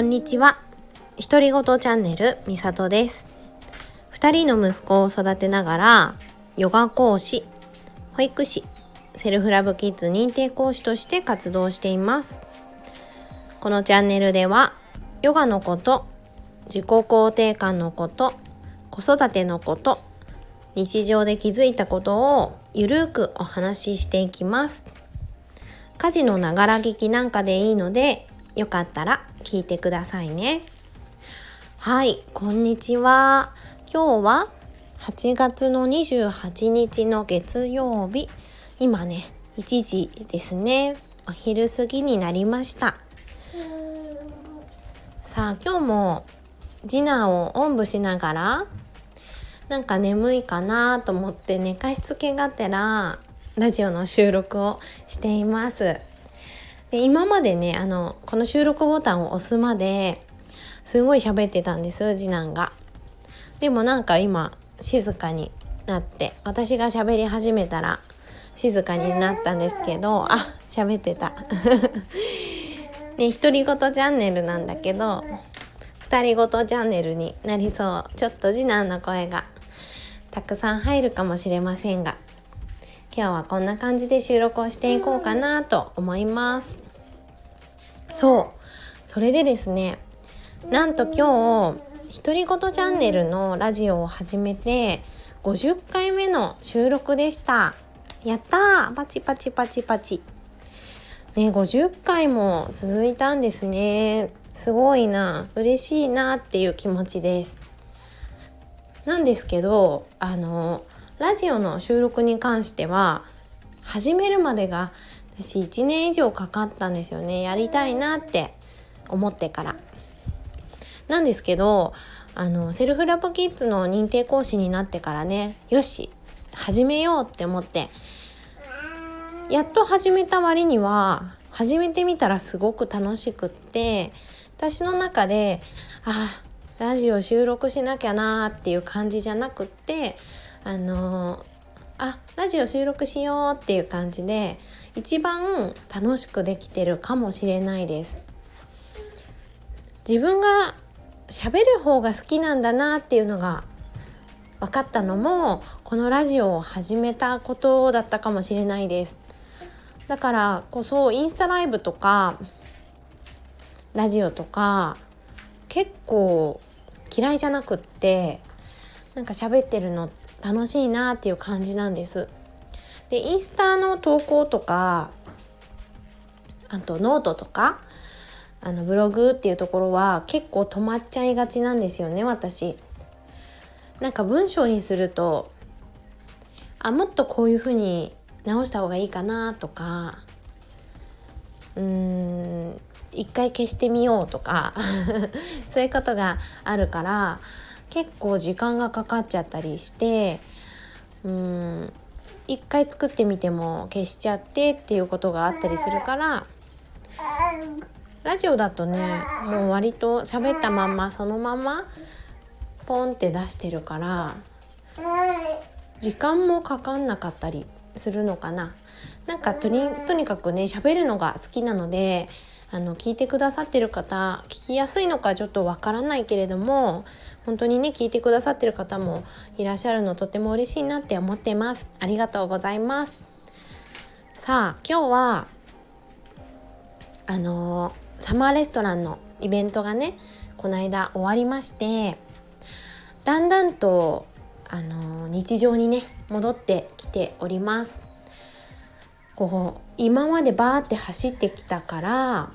こんにちは。独り言チャンネルみさとです。2人の息子を育てながらヨガ講師保育士セルフラブキッズ認定講師として活動しています。このチャンネルではヨガのこと自己肯定感のこと子育てのこと日常で気づいたことをゆるくお話ししていきます。家事のながら聞きなんかでいいのでよかったら聞いてくださいね。はいこんにちは。今日は8月の28日の月曜日。今ね1時ですね。お昼過ぎになりました。さあ今日も次男をおんぶしながらなんか眠いかなと思って寝かしつけがてらラジオの収録をしています。で今までねあのこの収録ボタンを押すまですごい喋ってたんです次男が。でもなんか今静かになって私が喋り始めたら静かになったんですけどあ喋ってた。ね独り言チャンネルなんだけど二人ごとチャンネルになりそうちょっと次男の声がたくさん入るかもしれませんが今日はこんな感じで収録をしていこうかなと思いますそう。それでですねなんと今日独り言チャンネルのラジオを始めて50回目の収録でした。やったー。パチパチパチパチ。ね50回も続いたんですね。すごいな。嬉しいなっていう気持ちです。なんですけどあのラジオの収録に関しては始めるまでが私1年以上かかったんですよねやりたいなって思ってから。なんですけどあのセルフラブキッズの認定講師になってからねよし始めようって思ってやっと始めた割には始めてみたらすごく楽しくって私の中であラジオ収録しなきゃなーっていう感じじゃなくってあのあラジオ収録しようっていう感じで一番楽しくできてるかもしれないです自分が喋る方が好きなんだなっていうのが分かったのもこのラジオを始めたことだったかもしれないですだからこそインスタライブとかラジオとか結構嫌いじゃなくってなんか喋ってるの楽しいなっていう感じなんです。でインスタの投稿とかあとノートとかあのブログっていうところは結構止まっちゃいがちなんですよね私。なんか文章にするとあもっとこういうふうに直した方がいいかなとかうーん一回消してみようとか そういうことがあるから結構時間がかかっちゃったりしてうーん一回作ってみても消しちゃってっていうことがあったりするからラジオだとねもう割と喋ったまんまそのままポンって出してるから時間もかかんなかったりするのかな。なんかとにとにかくね喋るのが好きなのであの聞いてくださってる方聞きやすいのかちょっとわからないけれども本当にね聞いてくださってる方もいらっしゃるのとても嬉しいなって思ってます。ありがとうございます。さあ今日はあのサマーレストランのイベントがねこの間終わりましてだんだんとあの日常にね戻ってきております。こう今までバーって走ってきたから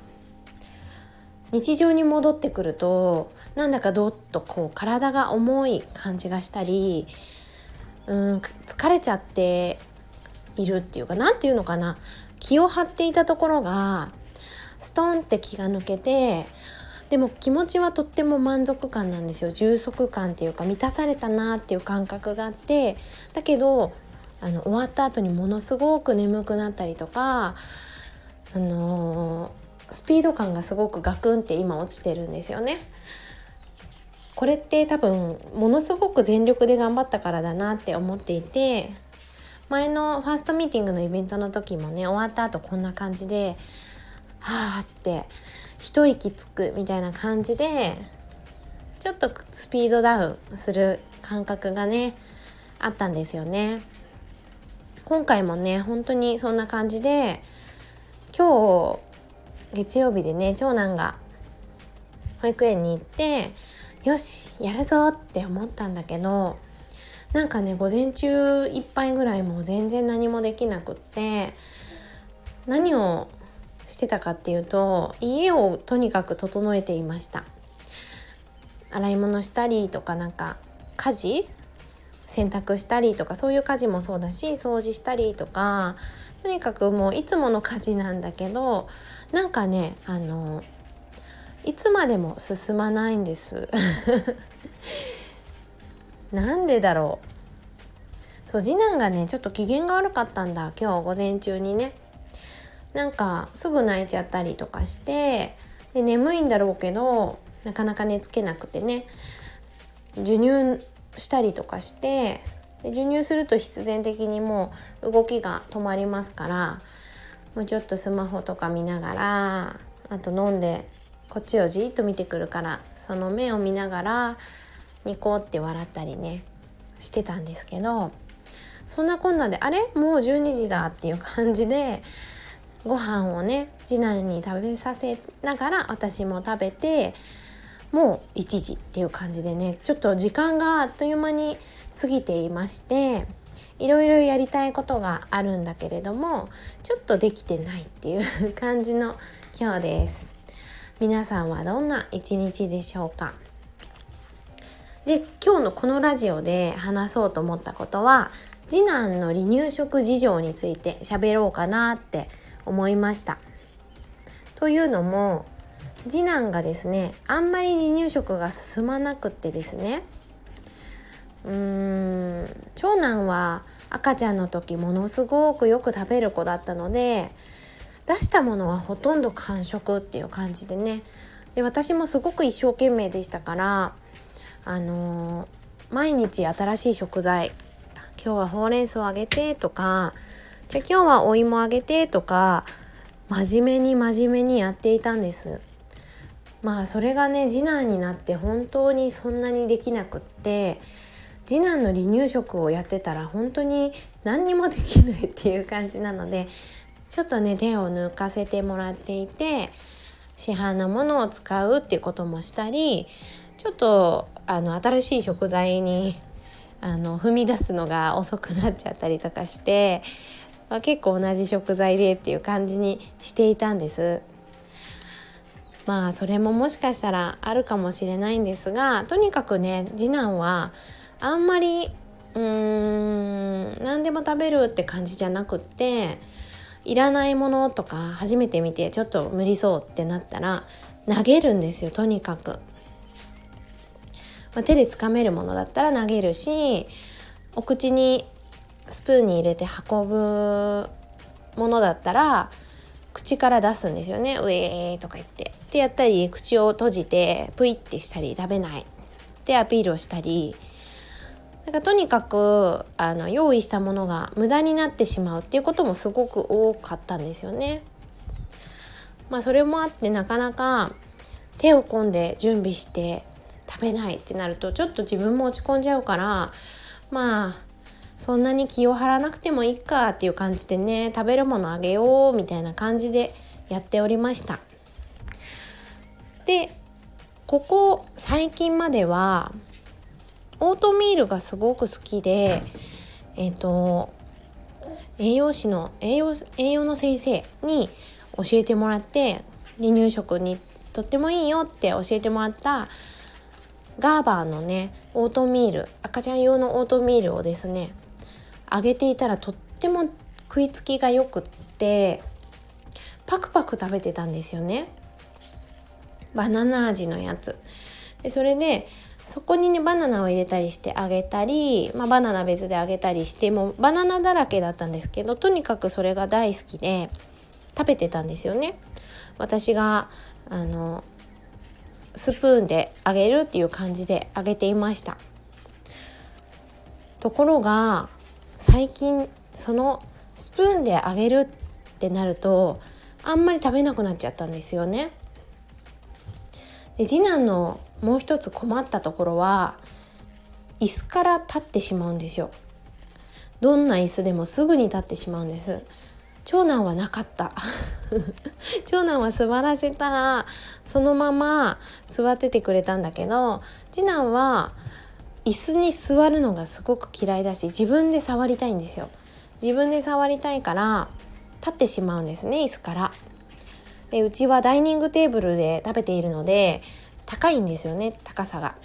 日常に戻ってくるとなんだかどっとこう体が重い感じがしたりうん疲れちゃっているっていうか何て言うのかな気を張っていたところがストンって気が抜けてでも気持ちはとっても満足感なんですよ。充足感っていうか満たされたなっていう感覚があってだけどあの終わった後にものすごく眠くなったりとかあのースピード感がすごくガクンって今落ちてるんですよね。これって多分ものすごく全力で頑張ったからだなって思っていて前のファーストミーティングのイベントの時もね終わった後こんな感じではあって一息つくみたいな感じでちょっとスピードダウンする感覚がねあったんですよね。今回もね本当にそんな感じで今日月曜日でね長男が保育園に行ってよしやるぞって思ったんだけどなんかね午前中いっぱいぐらいもう全然何もできなくって何をしてたかっていうと家をとにかく整えていました。洗い物したりとかなんか家事？洗濯したりとかそういう家事もそうだし掃除したりとかとにかくもういつもの家事なんだけどなんかねあのいつまでも進まないんです。なんでだろう。そう次男がねちょっと機嫌が悪かったんだ。今日午前中にね。なんかすぐ泣いちゃったりとかしてで眠いんだろうけどなかなか寝つけなくてね。授乳したりとかしてで授乳すると必然的にもう動きが止まりますからもうちょっとスマホとか見ながらあと飲んでこっちをじーっと見てくるからその目を見ながらニコって笑ったりねしてたんですけどそんなこんなであれ？もう12時だっていう感じでご飯をね次男に食べさせながら私も食べてもう1時っていう感じでねちょっと時間があっという間に過ぎていましていろいろやりたいことがあるんだけれどもちょっとできてないっていう 感じの今日です。皆さんはどんな一日でしょうか？で今日のこのラジオで話そうと思ったことは次男の離乳食事情について喋ろうかなって思いました。というのも次男がですねあんまり離乳食が進まなくってですねうーん長男は赤ちゃんの時ものすごくよく食べる子だったので出したものはほとんど完食っていう感じでね。で私もすごく一生懸命でしたからあのー、毎日新しい食材今日はほうれん草をあげてとかじゃあ今日はお芋あげてとか真面目に真面目にやっていたんです。まあそれがね次男になって本当にそんなにできなくって次男の離乳食をやってたら本当に何にもできないっていう感じなのでちょっとね手を抜かせてもらっていて市販のものを使うっていうこともしたりちょっとあの新しい食材にあの踏み出すのが遅くなっちゃったりとかして、まあ、結構同じ食材でっていう感じにしていたんです。まあそれももしかしたらあるかもしれないんですがとにかくね次男はあんまりうーん何でも食べるって感じじゃなくっていらないものとか初めて見てちょっと無理そうってなったら投げるんですよとにかく。まあ、手でつかめるものだったら投げるしお口にスプーンに入れて運ぶものだったら口から出すんですよね「うえー」とか言って。ってやったり口を閉じてプイってしたり食べないってアピールをしたりなんかとにかくあの用意したものが無駄になってしまうっていうこともすごく多かったんですよね。まあそれもあってなかなか手を込んで準備して食べないってなるとちょっと自分も落ち込んじゃうからまあそんなに気を張らなくてもいいかっていう感じでね食べるものあげようみたいな感じでやっておりました。でここ最近まではオートミールがすごく好きでえっ、ー、と栄養士の栄養栄養の先生に教えてもらって離乳食にとってもいいよって教えてもらったガーバーのねオートミール赤ちゃん用のオートミールをですねあげていたらとっても食いつきがよくってパクパク食べてたんですよね。バナナ味のやつでそれでそこにねバナナを入れたりしてあげたり、まあ、バナナ別であげたりしてもうバナナだらけだったんですけどとにかくそれが大好きで食べてたんですよね。私があのスプーンであげるっていう感じであげていましたところが最近そのスプーンであげるってなるとあんまり食べなくなっちゃったんですよねで次男のもう一つ困ったところは椅子から立ってしまうんですよ。どんな椅子でもすぐに立ってしまうんです。長男はなかった。長男は座らせたらそのまま座っててくれたんだけど次男は椅子に座るのがすごく嫌いだし自分で触りたいんですよ。自分で触りたいから立ってしまうんですね椅子から。でうちはダイニングテーブルで食べているので高いんですよね高さが。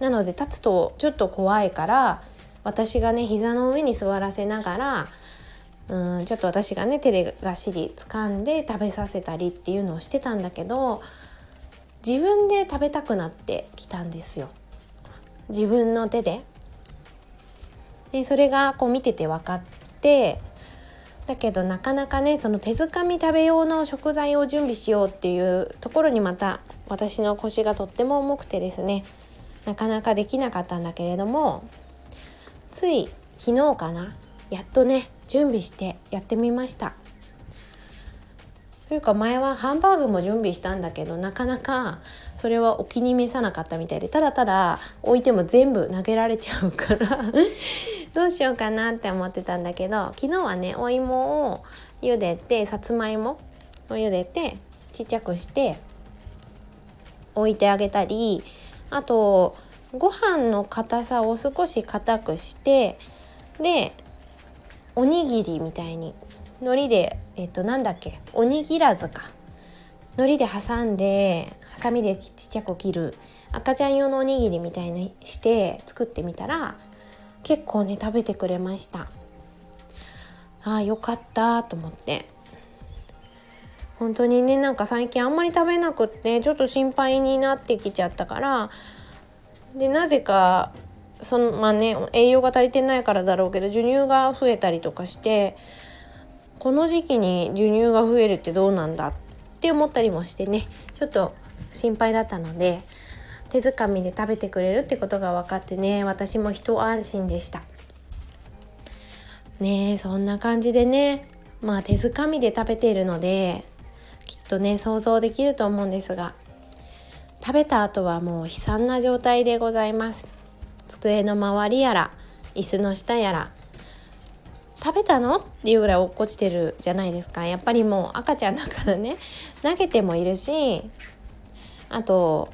なので立つとちょっと怖いから私がね膝の上に座らせながらうんちょっと私がね手でがしり掴んで食べさせたりっていうのをしてたんだけど自分で食べたくなってきたんですよ。自分の手で。でそれがこう見てて分かってだけどなかなかねその手づかみ食べ用の食材を準備しようっていうところにまた私の腰がとっても重くてですねなかなかできなかったんだけれどもつい昨日かなやっとね準備してやってみました。というか前はハンバーグも準備したんだけどなかなかそれはお気に召さなかったみたいでただただ置いても全部投げられちゃうからどうしようかなって思ってたんだけど昨日はねお芋を茹でてさつまいもを茹でてちっちゃくして置いてあげたりあとご飯の硬さを少し硬くしてでおにぎりみたいに海苔でえっとなんだっけおにぎらずか海苔で挟んでハサミでちっちゃく切る赤ちゃん用のおにぎりみたいにして作ってみたら結構ね食べてくれました。ああよかったと思って。本当にねなんか最近あんまり食べなくってちょっと心配になってきちゃったから。でなぜかそのまあね栄養が足りてないからだろうけど授乳が増えたりとかしてこの時期に授乳が増えるってどうなんだって思ったりもしてね。ちょっと心配だったので手づかみで食べてくれるってことが分かってね私も一安心でした。ねそんな感じでねまあ手づかみで食べているのできっとね想像できると思うんですが食べた後はもう悲惨な状態でございます。机の周りやら椅子の下やら食べたのっていうぐらい落っこちてるじゃないですか。やっぱりもう赤ちゃんだからね投げてもいるしあと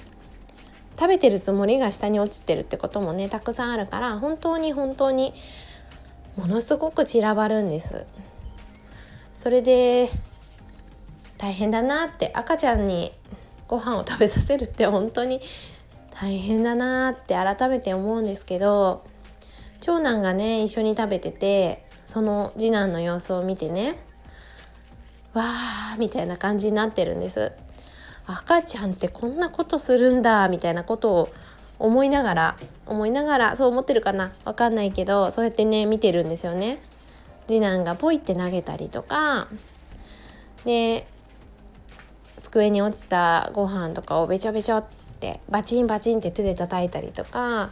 食べてるつもりが下に落ちてるってこともねたくさんあるから本当に本当にものすごく散らばるんです。それで大変だなって赤ちゃんにご飯を食べさせるって本当に大変だなって改めて思うんですけど長男がね一緒に食べててその次男の様子を見てねわーみたいな感じになってるんです。赤ちゃんってこんなことするんだみたいなことを思いながら思いながらそう思ってるかな？わかんないけどそうやってね見てるんですよね。次男がポイって投げたりとか。で机に落ちたご飯とかをべちゃべちゃってバチンバチンって手で叩いたりとか。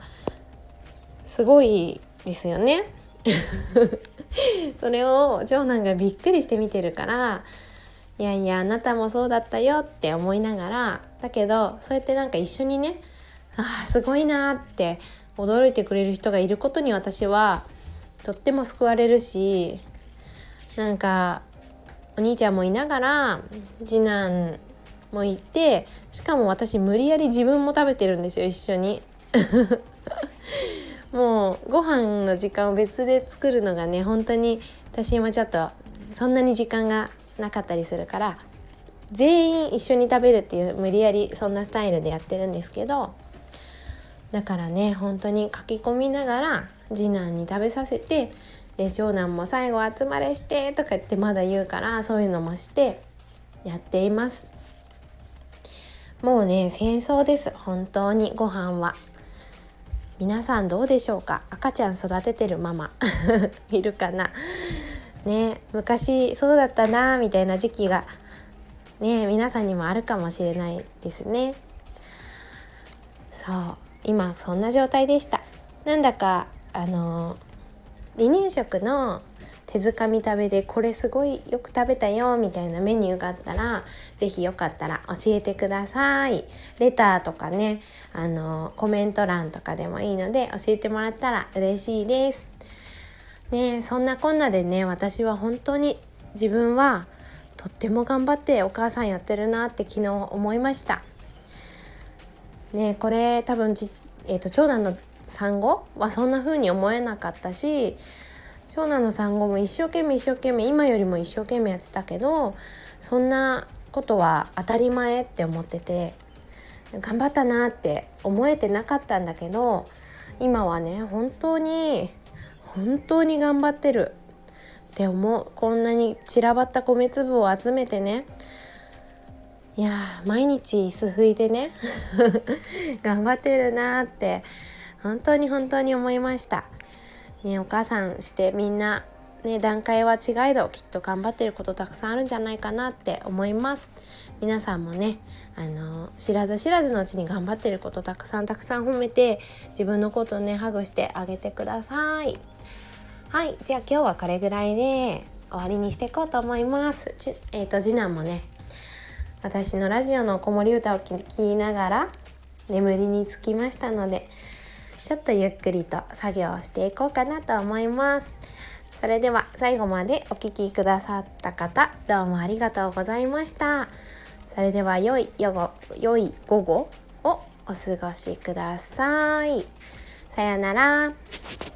すごいですよね。それを長男がびっくりして見てるからいやいやあなたもそうだったよって思いながらだけどそうやってなんか一緒にねあすごいなって驚いてくれる人がいることに私はとっても救われるしなんかお兄ちゃんもいながら次男もいてしかも私無理やり自分も食べてるんですよ一緒に。もうご飯の時間を別で作るのがね本当に私今ちょっとそんなに時間がなかったりするから全員一緒に食べるっていう無理やりそんなスタイルでやってるんですけどだからね本当に書き込みながら次男に食べさせてで長男も最後集まれしてとか言ってまだ言うからそういうのもしてやっています。もうね戦争です本当にご飯は。皆さんどうでしょうか？赤ちゃん育ててるママ。いるかな？ね昔そうだったなみたいな時期がね皆さんにもあるかもしれないですね。そう今そんな状態でした。なんだかあの離乳食の手づかみ食べでこれすごいよく食べたよみたいなメニューがあったら是非よかったら教えてください。レターとかねあのコメント欄とかでもいいので教えてもらったら嬉しいです。ねそんなこんなでね私は本当に自分はとっても頑張ってお母さんやってるなって昨日思いました。ねこれ多分じ、えーと、長男の産後はそんな風に思えなかったし長男の産後も一生懸命一生懸命今よりも一生懸命やってたけどそんなことは当たり前って思ってて頑張ったなって思えてなかったんだけど今はね本当に本当に頑張ってるって思うこんなに散らばった米粒を集めてねいや毎日椅子拭いてね 頑張ってるなって本当に本当に思いました。ね、お母さんしてみんな、ね、段階は違いどきっと頑張ってることたくさんあるんじゃないかなって思います。皆さんもねあの知らず知らずのうちに頑張ってることたくさんたくさん褒めて自分のことねハグしてあげてください。はいじゃあ今日はこれぐらいで終わりにしていこうと思います。ちえーと、次男もね私のラジオの子守歌を聴きながら眠りにつきましたのでちょっとゆっくりと作業をしていこうかなと思います。それでは最後までお聴きくださった方どうもありがとうございました。それでは良い午良い午後をお過ごしください。さよなら。